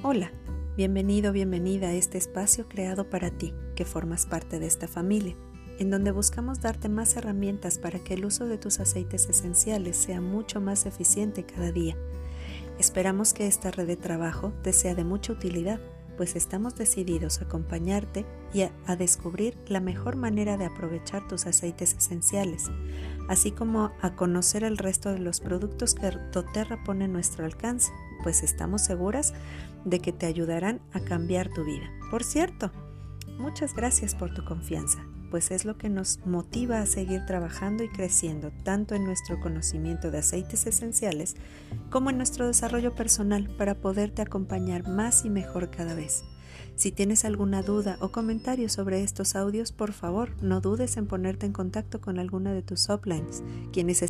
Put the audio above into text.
Hola, bienvenido, bienvenida a este espacio creado para ti, que formas parte de esta familia, en donde buscamos darte más herramientas para que el uso de tus aceites esenciales sea mucho más eficiente cada día. Esperamos que esta red de trabajo te sea de mucha utilidad, pues estamos decididos a acompañarte y a, descubrir la mejor manera de aprovechar tus aceites esenciales, así como a conocer el resto de los productos que doTERRA pone a nuestro alcance, pues estamos seguras de que te ayudarán a cambiar tu vida. Por cierto, muchas gracias por tu confianza, pues es lo que nos motiva a seguir trabajando y creciendo tanto en nuestro conocimiento de aceites esenciales como en nuestro desarrollo personal para poderte acompañar más y mejor cada vez. Si tienes alguna duda o comentario sobre estos audios, por favor, no dudes en ponerte en contacto con alguna de tus uplines, quienes